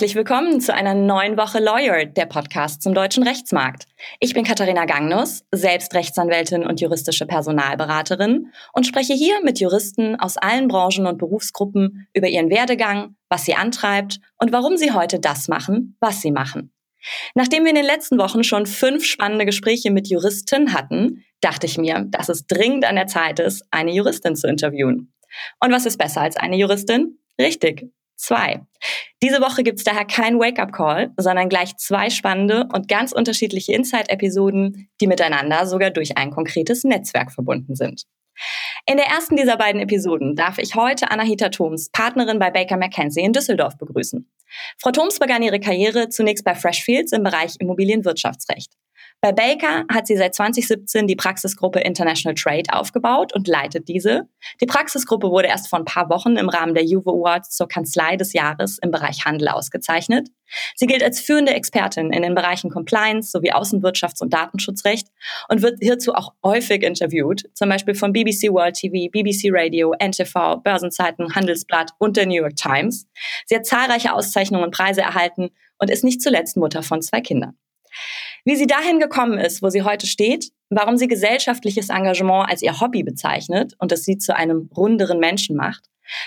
Herzlich willkommen zu einer neuen Woche Lawyer, der Podcast zum deutschen Rechtsmarkt. Ich bin Katharina Gangnus, selbst Rechtsanwältin und juristische Personalberaterin und spreche hier mit Juristen aus allen Branchen und Berufsgruppen über ihren Werdegang, was sie antreibt und warum sie heute das machen, was sie machen. Nachdem wir in den letzten Wochen schon fünf spannende Gespräche mit Juristen hatten, dachte ich mir, dass es dringend an der Zeit ist, eine Juristin zu interviewen. Und was ist besser als eine Juristin? Richtig, zwei. Diese Woche gibt es daher kein Wake-up-Call, sondern gleich zwei spannende und ganz unterschiedliche Insight-Episoden, die miteinander sogar durch ein konkretes Netzwerk verbunden sind. In der ersten dieser beiden Episoden darf ich heute Anahita Thoms, Partnerin bei Baker McKenzie in Düsseldorf, begrüßen. Frau Thoms begann ihre Karriere zunächst bei Freshfields im Bereich Immobilienwirtschaftsrecht. Bei Baker hat sie seit 2017 die Praxisgruppe International Trade aufgebaut und leitet diese. Die Praxisgruppe wurde erst vor ein paar Wochen im Rahmen der Juve Awards zur Kanzlei des Jahres im Bereich Handel ausgezeichnet. Sie gilt als führende Expertin in den Bereichen Compliance sowie Außenwirtschafts- und Datenschutzrecht und wird hierzu auch häufig interviewt, zum Beispiel von BBC World TV, BBC Radio, NTV, Börsenzeiten, Handelsblatt und der New York Times. Sie hat zahlreiche Auszeichnungen und Preise erhalten und ist nicht zuletzt Mutter von zwei Kindern. Wie sie dahin gekommen ist, wo sie heute steht, warum sie gesellschaftliches Engagement als ihr Hobby bezeichnet und es sie zu einem runderen Menschen macht,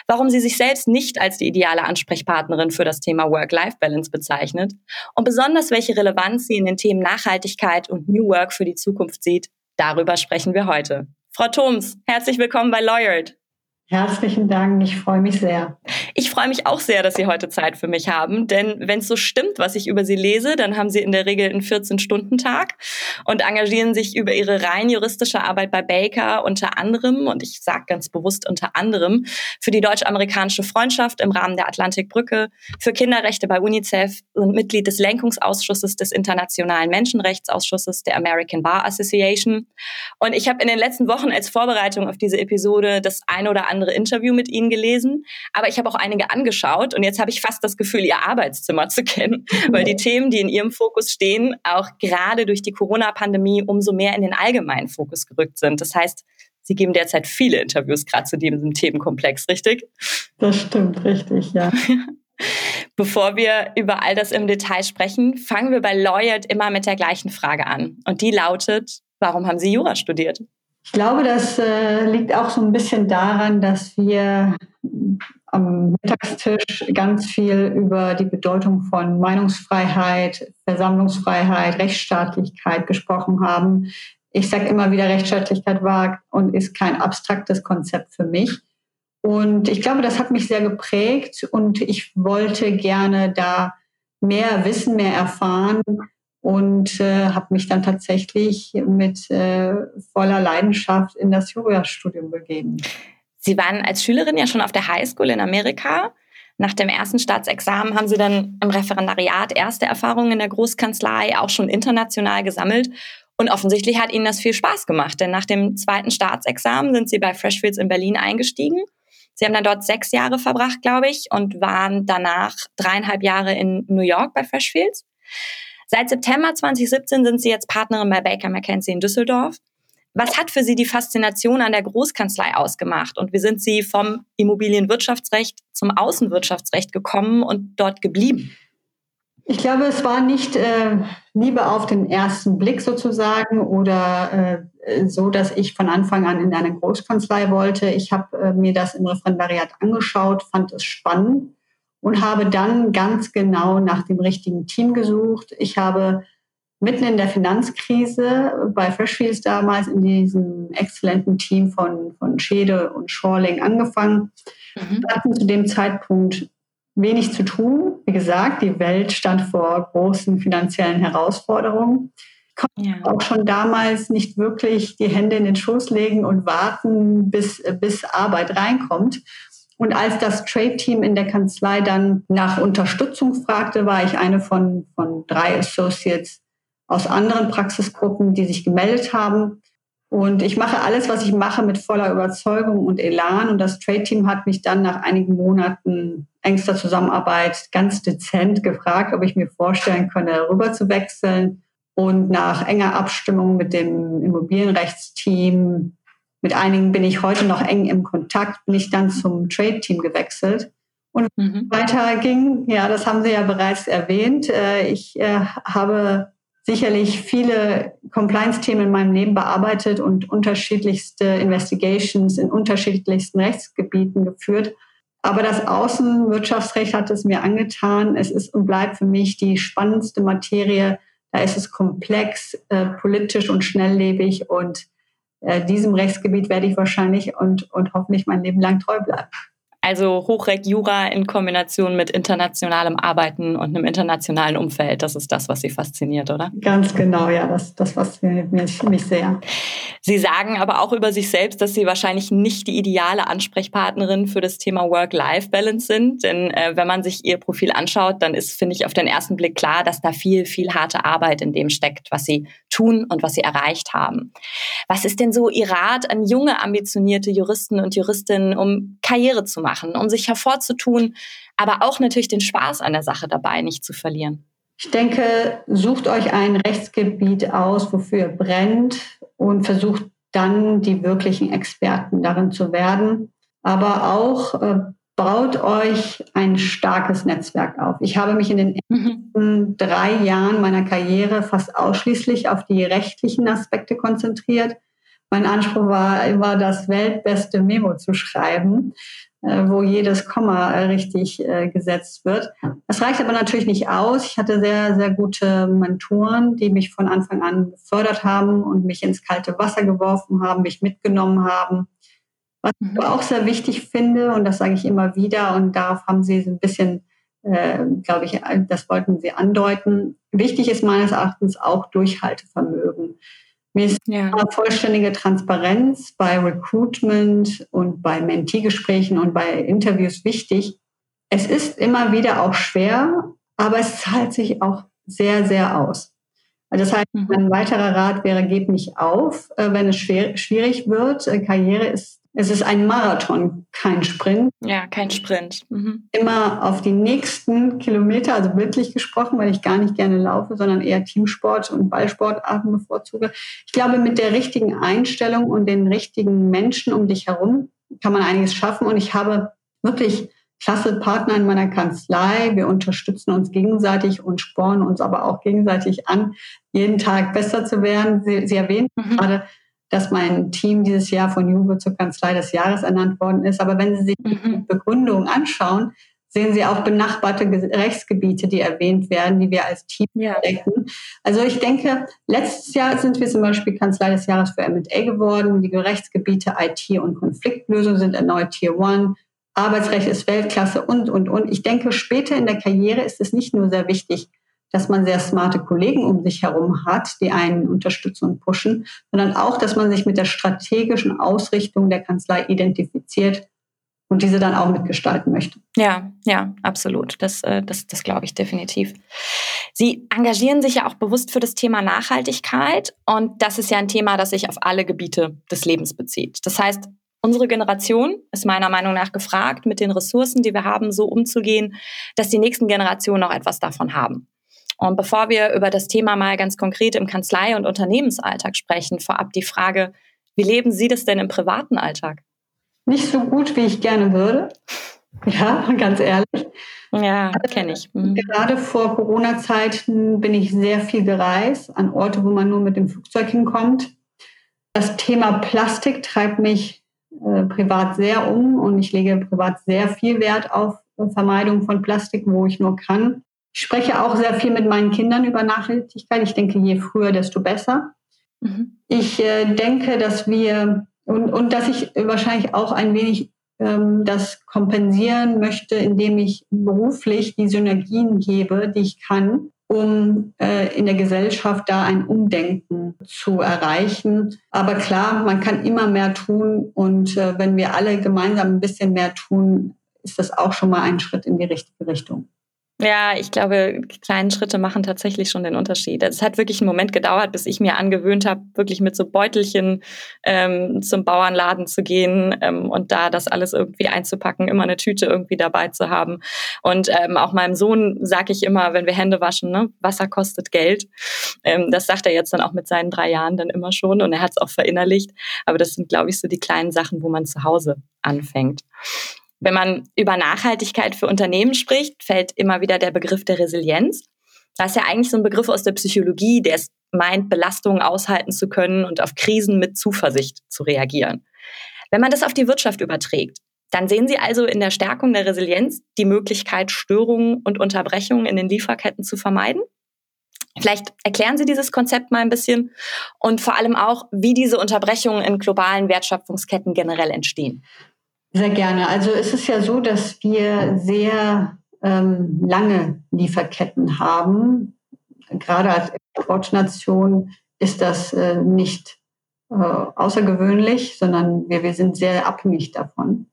warum sie sich selbst nicht als die ideale Ansprechpartnerin für das Thema Work-Life-Balance bezeichnet und besonders welche Relevanz sie in den Themen Nachhaltigkeit und New Work für die Zukunft sieht, darüber sprechen wir heute. Frau Thoms, herzlich willkommen bei Lawyered. Herzlichen Dank, ich freue mich sehr. Ich freue mich auch sehr, dass Sie heute Zeit für mich haben, denn wenn es so stimmt, was ich über Sie lese, dann haben Sie in der Regel einen 14-Stunden-Tag und engagieren sich über Ihre rein juristische Arbeit bei Baker unter anderem, und ich sage ganz bewusst unter anderem, für die deutsch-amerikanische Freundschaft im Rahmen der Atlantikbrücke, für Kinderrechte bei UNICEF und Mitglied des Lenkungsausschusses des Internationalen Menschenrechtsausschusses der American Bar Association. Und ich habe in den letzten Wochen als Vorbereitung auf diese Episode das eine oder andere andere Interview mit Ihnen gelesen, aber ich habe auch einige angeschaut und jetzt habe ich fast das Gefühl, Ihr Arbeitszimmer zu kennen, weil die Themen, die in Ihrem Fokus stehen, auch gerade durch die Corona-Pandemie umso mehr in den allgemeinen Fokus gerückt sind. Das heißt, Sie geben derzeit viele Interviews gerade zu diesem Themenkomplex, richtig? Das stimmt, richtig, ja. Bevor wir über all das im Detail sprechen, fangen wir bei Lawyered immer mit der gleichen Frage an. Und die lautet, warum haben Sie Jura studiert? Ich glaube, das äh, liegt auch so ein bisschen daran, dass wir am Mittagstisch ganz viel über die Bedeutung von Meinungsfreiheit, Versammlungsfreiheit, Rechtsstaatlichkeit gesprochen haben. Ich sage immer wieder, Rechtsstaatlichkeit war und ist kein abstraktes Konzept für mich. Und ich glaube, das hat mich sehr geprägt und ich wollte gerne da mehr wissen, mehr erfahren und äh, habe mich dann tatsächlich mit äh, voller Leidenschaft in das Jurastudium begeben. Sie waren als Schülerin ja schon auf der Highschool in Amerika. Nach dem ersten Staatsexamen haben Sie dann im Referendariat erste Erfahrungen in der Großkanzlei auch schon international gesammelt. Und offensichtlich hat Ihnen das viel Spaß gemacht, denn nach dem zweiten Staatsexamen sind Sie bei Freshfields in Berlin eingestiegen. Sie haben dann dort sechs Jahre verbracht, glaube ich, und waren danach dreieinhalb Jahre in New York bei Freshfields. Seit September 2017 sind Sie jetzt Partnerin bei Baker McKenzie in Düsseldorf. Was hat für Sie die Faszination an der Großkanzlei ausgemacht und wie sind Sie vom Immobilienwirtschaftsrecht zum Außenwirtschaftsrecht gekommen und dort geblieben? Ich glaube, es war nicht äh, Liebe auf den ersten Blick sozusagen oder äh, so, dass ich von Anfang an in eine Großkanzlei wollte. Ich habe äh, mir das im Referendariat angeschaut, fand es spannend und habe dann ganz genau nach dem richtigen Team gesucht. Ich habe mitten in der Finanzkrise bei Freshfields damals in diesem exzellenten Team von, von Schede und Schorling angefangen. Mhm. Wir hatten zu dem Zeitpunkt wenig zu tun. Wie gesagt, die Welt stand vor großen finanziellen Herausforderungen. Ich konnte ja. auch schon damals nicht wirklich die Hände in den Schoß legen und warten, bis, bis Arbeit reinkommt. Und als das Trade-Team in der Kanzlei dann nach Unterstützung fragte, war ich eine von, von drei Associates aus anderen Praxisgruppen, die sich gemeldet haben. Und ich mache alles, was ich mache, mit voller Überzeugung und Elan. Und das Trade-Team hat mich dann nach einigen Monaten engster Zusammenarbeit ganz dezent gefragt, ob ich mir vorstellen könne, rüber zu wechseln. Und nach enger Abstimmung mit dem Immobilienrechtsteam mit einigen bin ich heute noch eng im Kontakt, bin ich dann zum Trade-Team gewechselt Und mhm. weiter ging, ja, das haben Sie ja bereits erwähnt. Äh, ich äh, habe sicherlich viele Compliance-Themen in meinem Leben bearbeitet und unterschiedlichste Investigations in unterschiedlichsten Rechtsgebieten geführt. Aber das Außenwirtschaftsrecht hat es mir angetan. Es ist und bleibt für mich die spannendste Materie. Da ist es komplex, äh, politisch und schnelllebig und diesem Rechtsgebiet werde ich wahrscheinlich und, und hoffentlich mein Leben lang treu bleiben. Also Hochrek Jura in Kombination mit internationalem Arbeiten und einem internationalen Umfeld, das ist das, was Sie fasziniert, oder? Ganz genau, ja, das, das fasziniert mich, mich sehr. Sie sagen aber auch über sich selbst, dass Sie wahrscheinlich nicht die ideale Ansprechpartnerin für das Thema Work-Life-Balance sind. Denn äh, wenn man sich Ihr Profil anschaut, dann ist, finde ich, auf den ersten Blick klar, dass da viel, viel harte Arbeit in dem steckt, was Sie tun und was Sie erreicht haben. Was ist denn so Ihr Rat an junge, ambitionierte Juristen und Juristinnen, um Karriere zu machen, um sich hervorzutun, aber auch natürlich den Spaß an der Sache dabei nicht zu verlieren? Ich denke, sucht euch ein Rechtsgebiet aus, wofür ihr brennt und versucht dann die wirklichen Experten darin zu werden. Aber auch äh, baut euch ein starkes Netzwerk auf. Ich habe mich in den mhm. ersten drei Jahren meiner Karriere fast ausschließlich auf die rechtlichen Aspekte konzentriert. Mein Anspruch war immer, das weltbeste Memo zu schreiben. Äh, wo jedes Komma richtig äh, gesetzt wird. Das reicht aber natürlich nicht aus. Ich hatte sehr, sehr gute Mentoren, die mich von Anfang an gefördert haben und mich ins kalte Wasser geworfen haben, mich mitgenommen haben. Was ich mhm. auch sehr wichtig finde, und das sage ich immer wieder, und darauf haben Sie so ein bisschen, äh, glaube ich, das wollten Sie andeuten. Wichtig ist meines Erachtens auch Durchhaltevermögen. Mir ist ja. vollständige Transparenz bei Recruitment und bei Mentee-Gesprächen und bei Interviews wichtig. Es ist immer wieder auch schwer, aber es zahlt sich auch sehr, sehr aus. Das heißt, mhm. ein weiterer Rat wäre, gebt nicht auf, äh, wenn es schwer, schwierig wird. Karriere ist es ist ein Marathon, kein Sprint. Ja, kein Sprint. Mhm. Immer auf die nächsten Kilometer, also bildlich gesprochen, weil ich gar nicht gerne laufe, sondern eher Teamsport und Ballsportarten bevorzuge. Ich glaube, mit der richtigen Einstellung und den richtigen Menschen um dich herum kann man einiges schaffen. Und ich habe wirklich klasse Partner in meiner Kanzlei. Wir unterstützen uns gegenseitig und spornen uns aber auch gegenseitig an, jeden Tag besser zu werden. Sie, Sie erwähnten mhm. gerade, dass mein Team dieses Jahr von Juve zur Kanzlei des Jahres ernannt worden ist. Aber wenn Sie sich mhm. die Begründung anschauen, sehen Sie auch benachbarte Rechtsgebiete, die erwähnt werden, die wir als Team ja. decken. Also ich denke, letztes Jahr sind wir zum Beispiel Kanzlei des Jahres für M&A geworden. Die Rechtsgebiete IT und Konfliktlösung sind erneut Tier One. Arbeitsrecht ist Weltklasse und, und, und. Ich denke, später in der Karriere ist es nicht nur sehr wichtig, dass man sehr smarte Kollegen um sich herum hat, die einen unterstützen und pushen, sondern auch, dass man sich mit der strategischen Ausrichtung der Kanzlei identifiziert und diese dann auch mitgestalten möchte. Ja, ja, absolut. Das, äh, das, das glaube ich definitiv. Sie engagieren sich ja auch bewusst für das Thema Nachhaltigkeit und das ist ja ein Thema, das sich auf alle Gebiete des Lebens bezieht. Das heißt, Unsere Generation ist meiner Meinung nach gefragt, mit den Ressourcen, die wir haben, so umzugehen, dass die nächsten Generationen auch etwas davon haben. Und bevor wir über das Thema mal ganz konkret im Kanzlei- und Unternehmensalltag sprechen, vorab die Frage, wie leben Sie das denn im privaten Alltag? Nicht so gut, wie ich gerne würde. Ja, ganz ehrlich. Ja, kenne ich. Mhm. Gerade vor Corona-Zeiten bin ich sehr viel gereist, an Orte, wo man nur mit dem Flugzeug hinkommt. Das Thema Plastik treibt mich äh, privat sehr um und ich lege privat sehr viel Wert auf Vermeidung von Plastik, wo ich nur kann. Ich spreche auch sehr viel mit meinen Kindern über Nachhaltigkeit. Ich denke, je früher, desto besser. Mhm. Ich äh, denke, dass wir und, und dass ich wahrscheinlich auch ein wenig ähm, das kompensieren möchte, indem ich beruflich die Synergien gebe, die ich kann, um äh, in der Gesellschaft da ein Umdenken zu erreichen. Aber klar, man kann immer mehr tun und äh, wenn wir alle gemeinsam ein bisschen mehr tun, ist das auch schon mal ein Schritt in die richtige Richtung. Ja, ich glaube, kleine Schritte machen tatsächlich schon den Unterschied. Es hat wirklich einen Moment gedauert, bis ich mir angewöhnt habe, wirklich mit so Beutelchen ähm, zum Bauernladen zu gehen ähm, und da das alles irgendwie einzupacken, immer eine Tüte irgendwie dabei zu haben. Und ähm, auch meinem Sohn sage ich immer, wenn wir Hände waschen, ne, Wasser kostet Geld. Ähm, das sagt er jetzt dann auch mit seinen drei Jahren dann immer schon und er hat es auch verinnerlicht. Aber das sind, glaube ich, so die kleinen Sachen, wo man zu Hause anfängt. Wenn man über Nachhaltigkeit für Unternehmen spricht, fällt immer wieder der Begriff der Resilienz. Das ist ja eigentlich so ein Begriff aus der Psychologie, der es meint, Belastungen aushalten zu können und auf Krisen mit Zuversicht zu reagieren. Wenn man das auf die Wirtschaft überträgt, dann sehen Sie also in der Stärkung der Resilienz die Möglichkeit, Störungen und Unterbrechungen in den Lieferketten zu vermeiden? Vielleicht erklären Sie dieses Konzept mal ein bisschen und vor allem auch, wie diese Unterbrechungen in globalen Wertschöpfungsketten generell entstehen. Sehr gerne. Also es ist ja so, dass wir sehr ähm, lange Lieferketten haben. Gerade als Exportnation ist das äh, nicht äh, außergewöhnlich, sondern wir, wir sind sehr abhängig davon.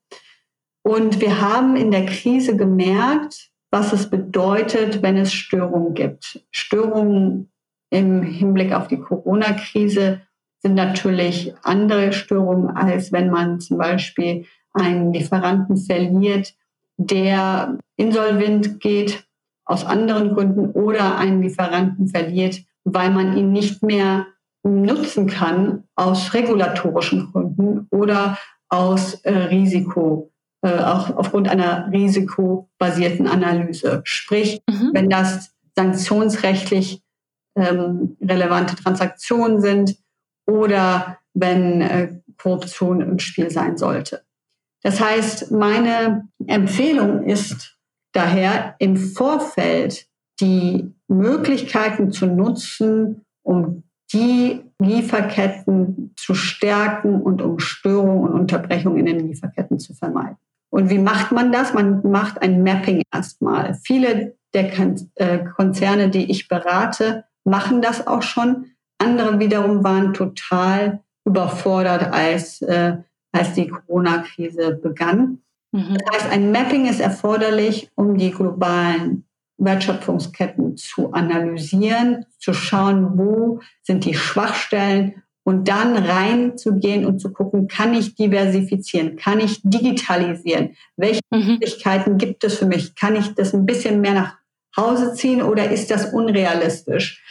Und wir haben in der Krise gemerkt, was es bedeutet, wenn es Störungen gibt. Störungen im Hinblick auf die Corona-Krise sind natürlich andere Störungen, als wenn man zum Beispiel einen Lieferanten verliert, der insolvent geht aus anderen Gründen oder einen Lieferanten verliert, weil man ihn nicht mehr nutzen kann aus regulatorischen Gründen oder aus äh, Risiko, äh, auch aufgrund einer risikobasierten Analyse. Sprich, mhm. wenn das sanktionsrechtlich ähm, relevante Transaktionen sind oder wenn äh, Korruption im Spiel sein sollte. Das heißt, meine Empfehlung ist daher im Vorfeld die Möglichkeiten zu nutzen, um die Lieferketten zu stärken und um Störungen und Unterbrechungen in den Lieferketten zu vermeiden. Und wie macht man das? Man macht ein Mapping erstmal. Viele der äh, Konzerne, die ich berate, machen das auch schon. Andere wiederum waren total überfordert, als äh, als die Corona-Krise begann. Mhm. Das heißt, ein Mapping ist erforderlich, um die globalen Wertschöpfungsketten zu analysieren, zu schauen, wo sind die Schwachstellen und dann reinzugehen und zu gucken, kann ich diversifizieren, kann ich digitalisieren, welche mhm. Möglichkeiten gibt es für mich, kann ich das ein bisschen mehr nach Hause ziehen oder ist das unrealistisch?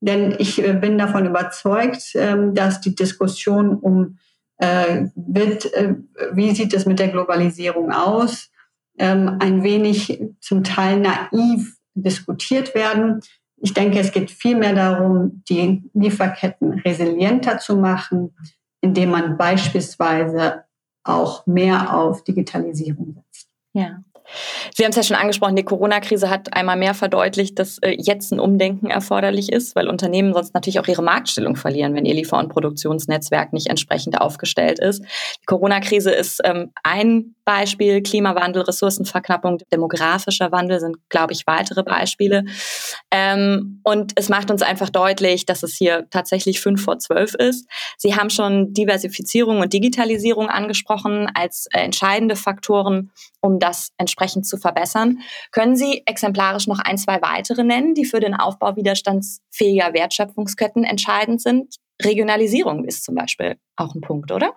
Denn ich äh, bin davon überzeugt, ähm, dass die Diskussion um äh, wird, äh, wie sieht es mit der Globalisierung aus, ähm, ein wenig zum Teil naiv diskutiert werden. Ich denke, es geht vielmehr darum, die Lieferketten resilienter zu machen, indem man beispielsweise auch mehr auf Digitalisierung setzt. Ja. Sie haben es ja schon angesprochen, die Corona-Krise hat einmal mehr verdeutlicht, dass äh, jetzt ein Umdenken erforderlich ist, weil Unternehmen sonst natürlich auch ihre Marktstellung verlieren, wenn ihr Liefer- und Produktionsnetzwerk nicht entsprechend aufgestellt ist. Die Corona-Krise ist ähm, ein Beispiel, Klimawandel, Ressourcenverknappung, demografischer Wandel sind, glaube ich, weitere Beispiele. Ähm, und es macht uns einfach deutlich, dass es hier tatsächlich fünf vor zwölf ist. Sie haben schon Diversifizierung und Digitalisierung angesprochen als äh, entscheidende Faktoren, um das entsprechend zu verbessern. Können Sie exemplarisch noch ein, zwei weitere nennen, die für den Aufbau widerstandsfähiger Wertschöpfungsketten entscheidend sind? Regionalisierung ist zum Beispiel auch ein Punkt, oder?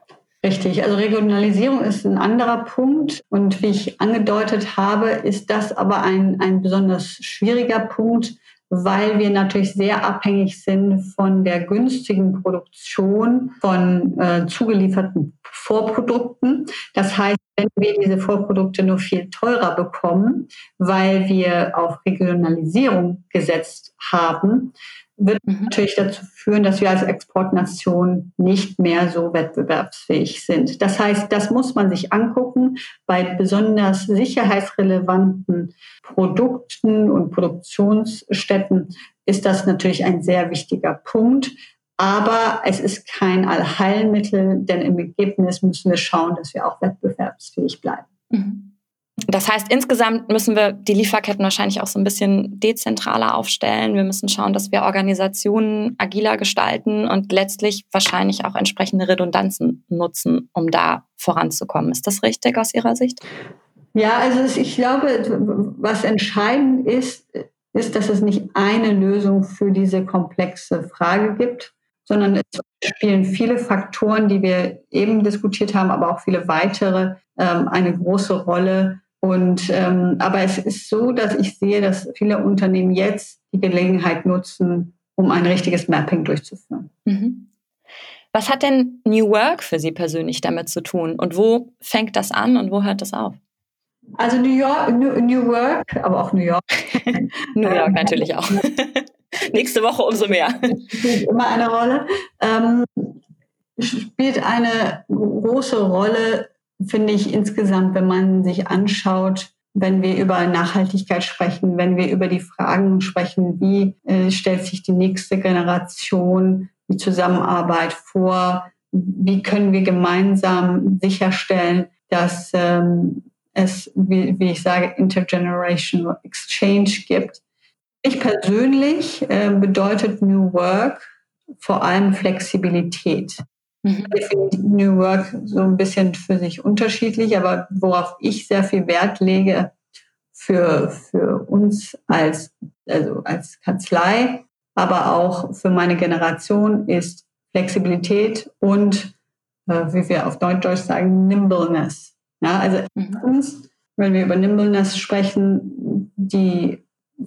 Richtig, also Regionalisierung ist ein anderer Punkt und wie ich angedeutet habe, ist das aber ein, ein besonders schwieriger Punkt, weil wir natürlich sehr abhängig sind von der günstigen Produktion von äh, zugelieferten Vorprodukten. Das heißt, wenn wir diese Vorprodukte nur viel teurer bekommen, weil wir auf Regionalisierung gesetzt haben, wird mhm. natürlich dazu führen, dass wir als Exportnation nicht mehr so wettbewerbsfähig sind. Das heißt, das muss man sich angucken. Bei besonders sicherheitsrelevanten Produkten und Produktionsstätten ist das natürlich ein sehr wichtiger Punkt. Aber es ist kein Allheilmittel, denn im Ergebnis müssen wir schauen, dass wir auch wettbewerbsfähig bleiben. Mhm. Das heißt, insgesamt müssen wir die Lieferketten wahrscheinlich auch so ein bisschen dezentraler aufstellen. Wir müssen schauen, dass wir Organisationen agiler gestalten und letztlich wahrscheinlich auch entsprechende Redundanzen nutzen, um da voranzukommen. Ist das richtig aus Ihrer Sicht? Ja, also ich glaube, was entscheidend ist, ist, dass es nicht eine Lösung für diese komplexe Frage gibt, sondern es spielen viele Faktoren, die wir eben diskutiert haben, aber auch viele weitere ähm, eine große Rolle, und ähm, aber es ist so, dass ich sehe, dass viele Unternehmen jetzt die Gelegenheit nutzen, um ein richtiges Mapping durchzuführen. Mhm. Was hat denn New Work für Sie persönlich damit zu tun? Und wo fängt das an und wo hört das auf? Also New York, New, Work, aber auch New York. New York natürlich auch. Nächste Woche umso mehr. Spielt immer eine Rolle. Ähm, spielt eine große Rolle, finde ich insgesamt, wenn man sich anschaut, wenn wir über Nachhaltigkeit sprechen, wenn wir über die Fragen sprechen, wie äh, stellt sich die nächste Generation die Zusammenarbeit vor, wie können wir gemeinsam sicherstellen, dass ähm, es, wie, wie ich sage, Intergenerational Exchange gibt. Ich persönlich äh, bedeutet New Work vor allem Flexibilität. Mhm. New Work so ein bisschen für sich unterschiedlich, aber worauf ich sehr viel Wert lege für, für uns als, also als Kanzlei, aber auch für meine Generation ist Flexibilität und, äh, wie wir auf Deutsch sagen, Nimbleness. Ja, also mhm. uns, wenn wir über Nimbleness sprechen, die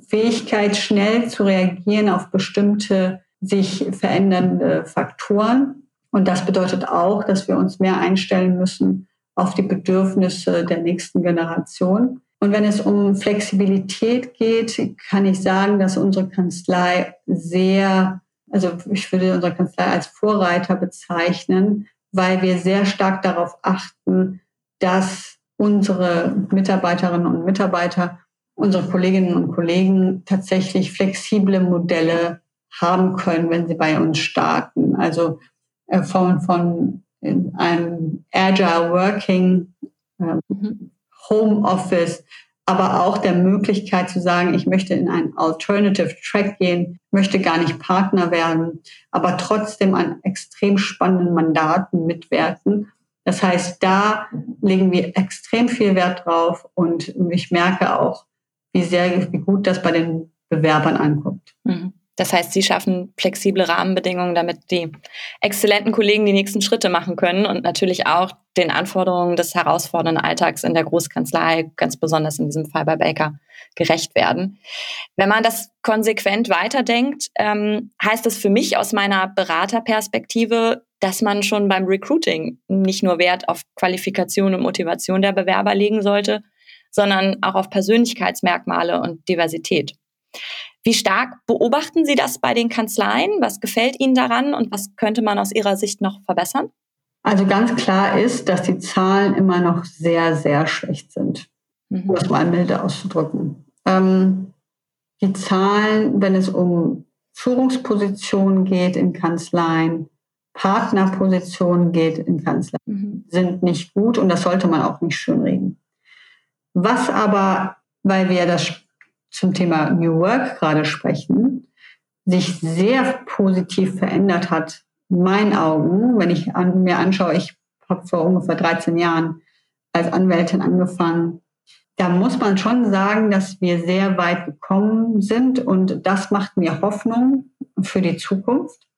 Fähigkeit, schnell zu reagieren auf bestimmte sich verändernde Faktoren. Und das bedeutet auch, dass wir uns mehr einstellen müssen auf die Bedürfnisse der nächsten Generation. Und wenn es um Flexibilität geht, kann ich sagen, dass unsere Kanzlei sehr, also ich würde unsere Kanzlei als Vorreiter bezeichnen, weil wir sehr stark darauf achten, dass unsere Mitarbeiterinnen und Mitarbeiter, unsere Kolleginnen und Kollegen tatsächlich flexible Modelle haben können, wenn sie bei uns starten. Also äh, von, von einem Agile Working, äh, Home Office, aber auch der Möglichkeit zu sagen, ich möchte in einen Alternative Track gehen, möchte gar nicht Partner werden, aber trotzdem an extrem spannenden Mandaten mitwirken das heißt, da legen wir extrem viel Wert drauf und ich merke auch, wie sehr, wie gut das bei den Bewerbern ankommt. Mhm. Das heißt, Sie schaffen flexible Rahmenbedingungen, damit die exzellenten Kollegen die nächsten Schritte machen können und natürlich auch den Anforderungen des herausfordernden Alltags in der Großkanzlei, ganz besonders in diesem Fall bei Baker, gerecht werden. Wenn man das konsequent weiterdenkt, ähm, heißt es für mich aus meiner Beraterperspektive, dass man schon beim Recruiting nicht nur Wert auf Qualifikation und Motivation der Bewerber legen sollte, sondern auch auf Persönlichkeitsmerkmale und Diversität. Wie stark beobachten Sie das bei den Kanzleien? Was gefällt Ihnen daran und was könnte man aus Ihrer Sicht noch verbessern? Also ganz klar ist, dass die Zahlen immer noch sehr, sehr schlecht sind, mhm. um es mal milde auszudrücken. Ähm, die Zahlen, wenn es um Führungspositionen geht in Kanzleien, Partnerposition geht in Kanzlei, mhm. sind nicht gut und das sollte man auch nicht schönreden. Was aber, weil wir das zum Thema New Work gerade sprechen, sich sehr positiv verändert hat, in meinen Augen, wenn ich an, mir anschaue, ich habe vor ungefähr 13 Jahren als Anwältin angefangen, da muss man schon sagen, dass wir sehr weit gekommen sind und das macht mir Hoffnung für die Zukunft.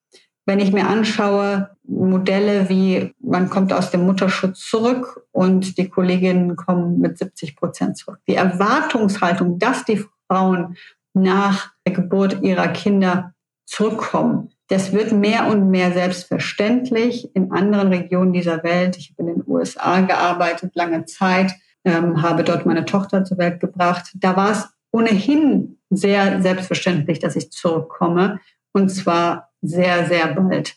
Wenn ich mir anschaue, Modelle wie man kommt aus dem Mutterschutz zurück und die Kolleginnen kommen mit 70 Prozent zurück. Die Erwartungshaltung, dass die Frauen nach der Geburt ihrer Kinder zurückkommen, das wird mehr und mehr selbstverständlich in anderen Regionen dieser Welt. Ich habe in den USA gearbeitet, lange Zeit, ähm, habe dort meine Tochter zur Welt gebracht. Da war es ohnehin sehr selbstverständlich, dass ich zurückkomme. Und zwar sehr, sehr bald.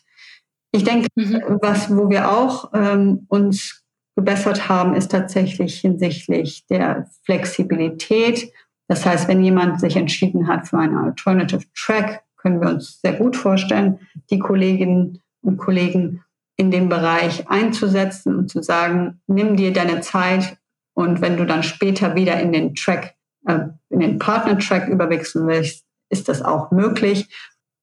Ich denke, mhm. was, wo wir auch ähm, uns gebessert haben, ist tatsächlich hinsichtlich der Flexibilität. Das heißt, wenn jemand sich entschieden hat für einen Alternative Track, können wir uns sehr gut vorstellen, die Kolleginnen und Kollegen in dem Bereich einzusetzen und zu sagen, nimm dir deine Zeit und wenn du dann später wieder in den Track, äh, in den Partner-Track überwechseln willst, ist das auch möglich.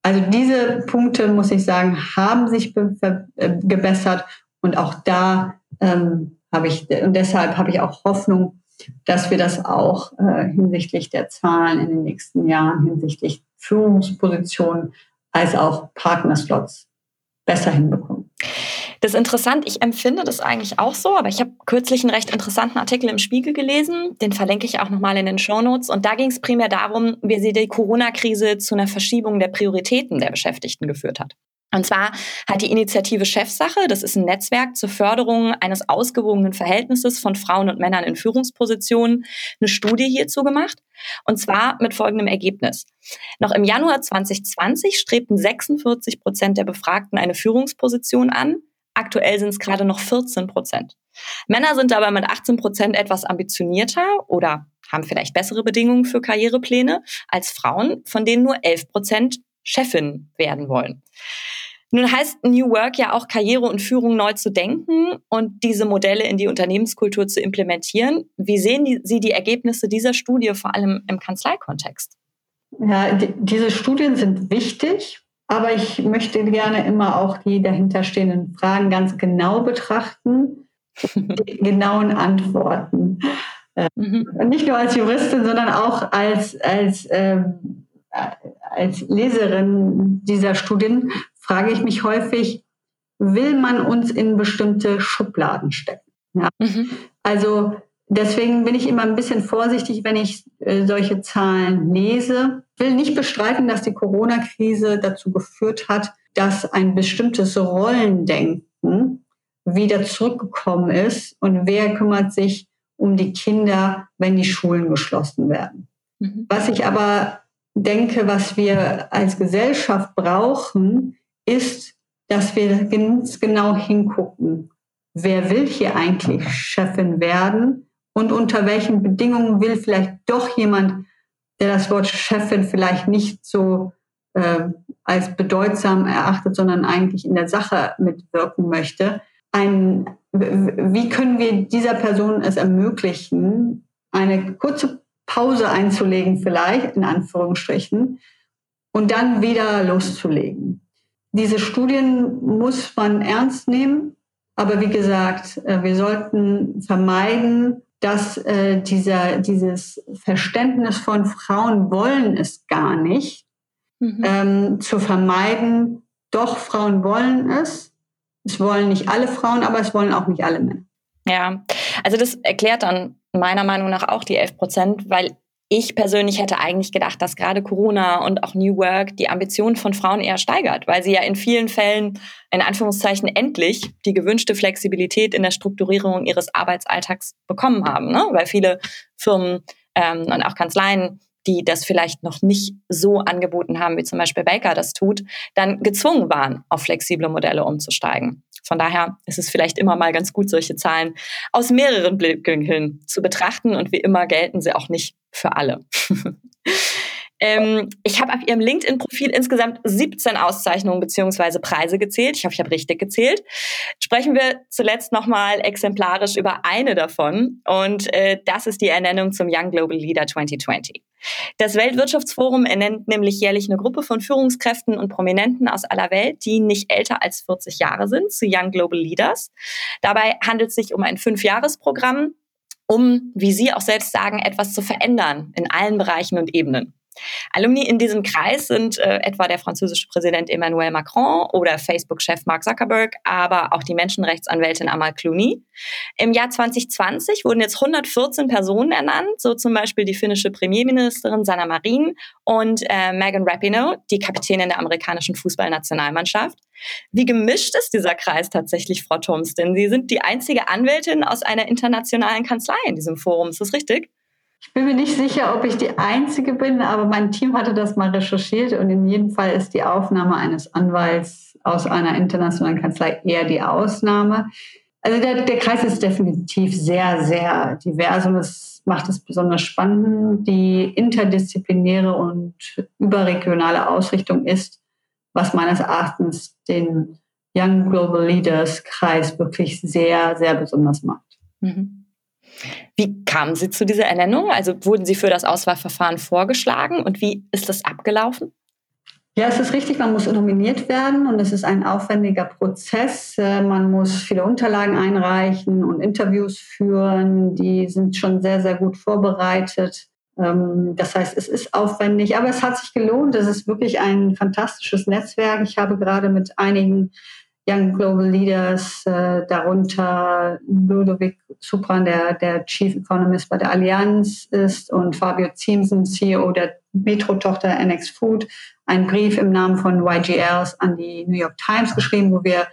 Also diese Punkte, muss ich sagen, haben sich äh, gebessert und auch da ähm, habe ich, und deshalb habe ich auch Hoffnung, dass wir das auch äh, hinsichtlich der Zahlen in den nächsten Jahren, hinsichtlich Führungspositionen als auch Partnerslots besser hinbekommen. Das ist interessant. Ich empfinde das eigentlich auch so, aber ich habe kürzlich einen recht interessanten Artikel im Spiegel gelesen. Den verlinke ich auch nochmal in den Show Notes. Und da ging es primär darum, wie sie die Corona-Krise zu einer Verschiebung der Prioritäten der Beschäftigten geführt hat. Und zwar hat die Initiative Chefsache, das ist ein Netzwerk zur Förderung eines ausgewogenen Verhältnisses von Frauen und Männern in Führungspositionen, eine Studie hierzu gemacht. Und zwar mit folgendem Ergebnis. Noch im Januar 2020 strebten 46 Prozent der Befragten eine Führungsposition an. Aktuell sind es gerade noch 14 Prozent. Männer sind aber mit 18 Prozent etwas ambitionierter oder haben vielleicht bessere Bedingungen für Karrierepläne als Frauen, von denen nur 11 Prozent Chefin werden wollen. Nun heißt New Work ja auch Karriere und Führung neu zu denken und diese Modelle in die Unternehmenskultur zu implementieren. Wie sehen die, Sie die Ergebnisse dieser Studie vor allem im Kanzleikontext? Ja, die, diese Studien sind wichtig, aber ich möchte gerne immer auch die dahinterstehenden Fragen ganz genau betrachten, die genauen Antworten. Äh, mhm. Nicht nur als Juristin, sondern auch als, als, ähm, als Leserin dieser Studien frage ich mich häufig, will man uns in bestimmte Schubladen stecken? Ja? Mhm. Also deswegen bin ich immer ein bisschen vorsichtig, wenn ich äh, solche Zahlen lese. Ich will nicht bestreiten, dass die Corona-Krise dazu geführt hat, dass ein bestimmtes Rollendenken wieder zurückgekommen ist und wer kümmert sich um die Kinder, wenn die Schulen geschlossen werden. Mhm. Was ich aber denke, was wir als Gesellschaft brauchen, ist, dass wir ganz genau hingucken, wer will hier eigentlich Chefin werden und unter welchen Bedingungen will vielleicht doch jemand, der das Wort Chefin vielleicht nicht so äh, als bedeutsam erachtet, sondern eigentlich in der Sache mitwirken möchte. Ein, wie können wir dieser Person es ermöglichen, eine kurze Pause einzulegen, vielleicht in Anführungsstrichen, und dann wieder loszulegen? Diese Studien muss man ernst nehmen. Aber wie gesagt, äh, wir sollten vermeiden, dass äh, dieser, dieses Verständnis von Frauen wollen es gar nicht, mhm. ähm, zu vermeiden, doch Frauen wollen es. Es wollen nicht alle Frauen, aber es wollen auch nicht alle Männer. Ja, also das erklärt dann meiner Meinung nach auch die 11 Prozent, weil ich persönlich hätte eigentlich gedacht, dass gerade Corona und auch New Work die Ambitionen von Frauen eher steigert, weil sie ja in vielen Fällen in Anführungszeichen endlich die gewünschte Flexibilität in der Strukturierung ihres Arbeitsalltags bekommen haben, ne? weil viele Firmen ähm, und auch Kanzleien die das vielleicht noch nicht so angeboten haben, wie zum Beispiel Baker das tut, dann gezwungen waren, auf flexible Modelle umzusteigen. Von daher ist es vielleicht immer mal ganz gut, solche Zahlen aus mehreren Blickwinkeln zu betrachten und wie immer gelten sie auch nicht für alle. Ähm, ich habe auf Ihrem LinkedIn-Profil insgesamt 17 Auszeichnungen bzw. Preise gezählt. Ich hoffe, ich habe richtig gezählt. Sprechen wir zuletzt nochmal exemplarisch über eine davon und äh, das ist die Ernennung zum Young Global Leader 2020. Das Weltwirtschaftsforum ernennt nämlich jährlich eine Gruppe von Führungskräften und Prominenten aus aller Welt, die nicht älter als 40 Jahre sind, zu Young Global Leaders. Dabei handelt es sich um ein Fünfjahresprogramm, um, wie Sie auch selbst sagen, etwas zu verändern in allen Bereichen und Ebenen. Alumni in diesem Kreis sind äh, etwa der französische Präsident Emmanuel Macron oder Facebook-Chef Mark Zuckerberg, aber auch die Menschenrechtsanwältin Amal Clooney. Im Jahr 2020 wurden jetzt 114 Personen ernannt, so zum Beispiel die finnische Premierministerin Sanna Marin und äh, Megan Rapinoe, die Kapitänin der amerikanischen Fußballnationalmannschaft. Wie gemischt ist dieser Kreis tatsächlich, Frau Thoms? Denn Sie sind die einzige Anwältin aus einer internationalen Kanzlei in diesem Forum. Ist das richtig? Ich bin mir nicht sicher, ob ich die Einzige bin, aber mein Team hatte das mal recherchiert und in jedem Fall ist die Aufnahme eines Anwalts aus einer internationalen Kanzlei eher die Ausnahme. Also der, der Kreis ist definitiv sehr, sehr divers und das macht es besonders spannend. Die interdisziplinäre und überregionale Ausrichtung ist, was meines Erachtens den Young Global Leaders Kreis wirklich sehr, sehr besonders macht. Mhm. Wie kamen Sie zu dieser Ernennung? Also wurden Sie für das Auswahlverfahren vorgeschlagen und wie ist das abgelaufen? Ja, es ist richtig, man muss nominiert werden und es ist ein aufwendiger Prozess. Äh, man muss viele Unterlagen einreichen und Interviews führen. Die sind schon sehr, sehr gut vorbereitet. Ähm, das heißt, es ist aufwendig, aber es hat sich gelohnt. Es ist wirklich ein fantastisches Netzwerk. Ich habe gerade mit einigen Young Global Leaders, äh, darunter Ludovic Supran, der, der Chief Economist bei der Allianz ist und Fabio Ziemsen, CEO der Metro-Tochter NX Food, einen Brief im Namen von YGLs an die New York Times geschrieben, wo wir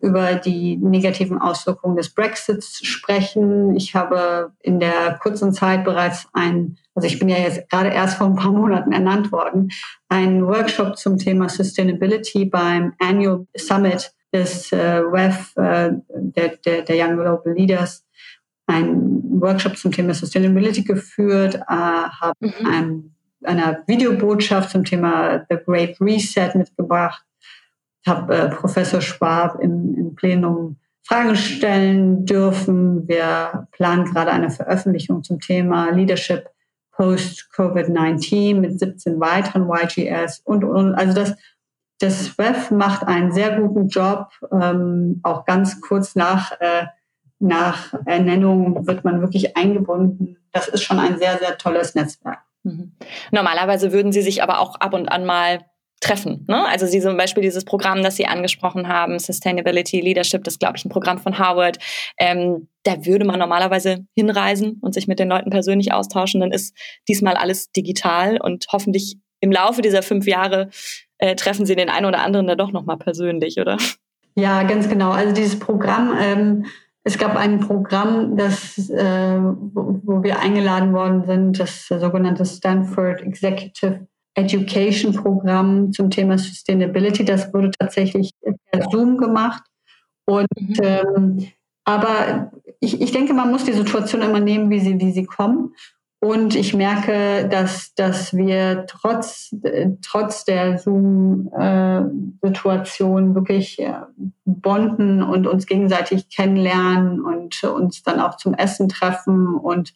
über die negativen Auswirkungen des Brexits sprechen. Ich habe in der kurzen Zeit bereits ein, also ich bin ja jetzt gerade erst vor ein paar Monaten ernannt worden, einen Workshop zum Thema Sustainability beim Annual Summit des äh, WEF, äh, der, der, der Young Global Leaders, einen Workshop zum Thema Sustainability geführt, äh, habe mhm. ein, eine Videobotschaft zum Thema The Great Reset mitgebracht habe äh, Professor Schwab im, im Plenum Fragen stellen dürfen. Wir planen gerade eine Veröffentlichung zum Thema Leadership Post-Covid-19 mit 17 weiteren YGS und, und also das, das WEF macht einen sehr guten Job. Ähm, auch ganz kurz nach, äh, nach Ernennung wird man wirklich eingebunden. Das ist schon ein sehr, sehr tolles Netzwerk. Mhm. Normalerweise würden Sie sich aber auch ab und an mal treffen. Ne? Also Sie zum Beispiel dieses Programm, das Sie angesprochen haben, Sustainability Leadership, das glaube ich ein Programm von Harvard. Ähm, da würde man normalerweise hinreisen und sich mit den Leuten persönlich austauschen. Dann ist diesmal alles digital und hoffentlich im Laufe dieser fünf Jahre äh, treffen Sie den einen oder anderen da doch nochmal persönlich, oder? Ja, ganz genau. Also dieses Programm, ähm, es gab ein Programm, das, äh, wo, wo wir eingeladen worden sind, das sogenannte Stanford Executive Education-Programm zum Thema Sustainability. Das wurde tatsächlich per Zoom gemacht. Und mhm. ähm, aber ich, ich denke, man muss die Situation immer nehmen, wie sie, wie sie kommen. Und ich merke, dass, dass wir trotz, trotz der Zoom-Situation wirklich bonden und uns gegenseitig kennenlernen und uns dann auch zum Essen treffen und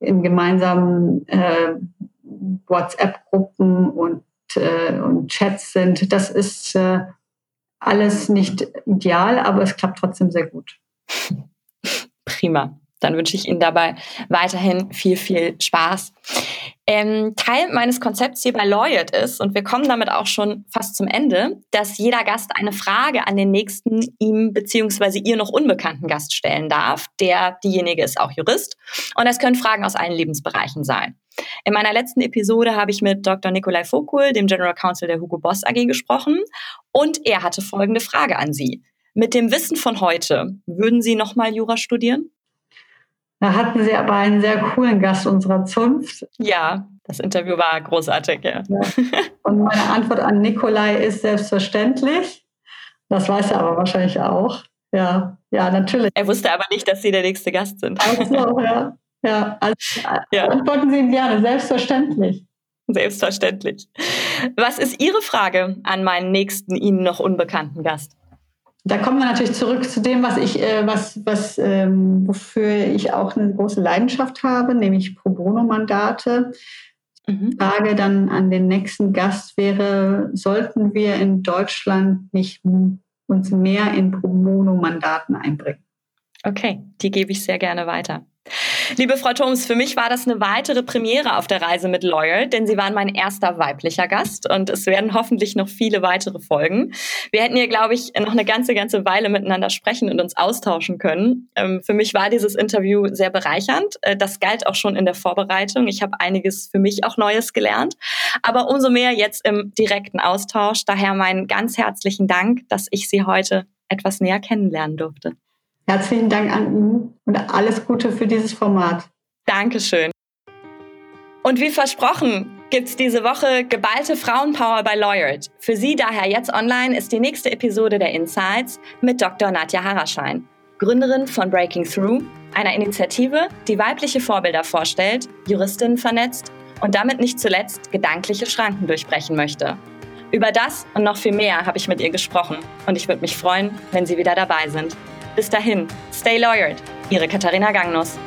in gemeinsamen äh, WhatsApp-Gruppen und, äh, und Chats sind. Das ist äh, alles nicht ideal, aber es klappt trotzdem sehr gut. Prima. Dann wünsche ich Ihnen dabei weiterhin viel, viel Spaß. Ähm, Teil meines Konzepts hier bei Laureate ist, und wir kommen damit auch schon fast zum Ende, dass jeder Gast eine Frage an den nächsten ihm bzw. ihr noch unbekannten Gast stellen darf. Der, diejenige ist auch Jurist. Und das können Fragen aus allen Lebensbereichen sein. In meiner letzten Episode habe ich mit Dr. Nikolai Vogel, dem General Counsel der Hugo Boss AG, gesprochen. Und er hatte folgende Frage an Sie. Mit dem Wissen von heute, würden Sie nochmal Jura studieren? Da hatten Sie aber einen sehr coolen Gast unserer Zunft. Ja, das Interview war großartig, ja. ja. Und meine Antwort an Nikolai ist selbstverständlich. Das weiß er aber wahrscheinlich auch. Ja, ja, natürlich. Er wusste aber nicht, dass Sie der nächste Gast sind. Ach so, ja. Ja, also ja. antworten Sie ihm gerne, selbstverständlich. Selbstverständlich. Was ist Ihre Frage an meinen nächsten Ihnen noch unbekannten Gast? Da kommen wir natürlich zurück zu dem, was ich, äh, was, was, ähm, wofür ich auch eine große Leidenschaft habe, nämlich Pro Bono-Mandate. Mhm. Frage dann an den nächsten Gast wäre, sollten wir in Deutschland nicht uns mehr in Pro Bono-Mandaten einbringen? Okay, die gebe ich sehr gerne weiter. Liebe Frau Thoms, für mich war das eine weitere Premiere auf der Reise mit Loyal, denn Sie waren mein erster weiblicher Gast und es werden hoffentlich noch viele weitere folgen. Wir hätten hier, glaube ich, noch eine ganze, ganze Weile miteinander sprechen und uns austauschen können. Ähm, für mich war dieses Interview sehr bereichernd. Äh, das galt auch schon in der Vorbereitung. Ich habe einiges für mich auch Neues gelernt, aber umso mehr jetzt im direkten Austausch. Daher meinen ganz herzlichen Dank, dass ich Sie heute etwas näher kennenlernen durfte. Herzlichen Dank an ihn und alles Gute für dieses Format. Dankeschön. Und wie versprochen gibt's diese Woche geballte Frauenpower bei Lawyered. Für Sie daher jetzt online ist die nächste Episode der Insights mit Dr. Nadja Haraschein, Gründerin von Breaking Through, einer Initiative, die weibliche Vorbilder vorstellt, Juristinnen vernetzt und damit nicht zuletzt gedankliche Schranken durchbrechen möchte. Über das und noch viel mehr habe ich mit ihr gesprochen und ich würde mich freuen, wenn Sie wieder dabei sind. Bis dahin, stay lawyered. Ihre Katharina Gangnuss.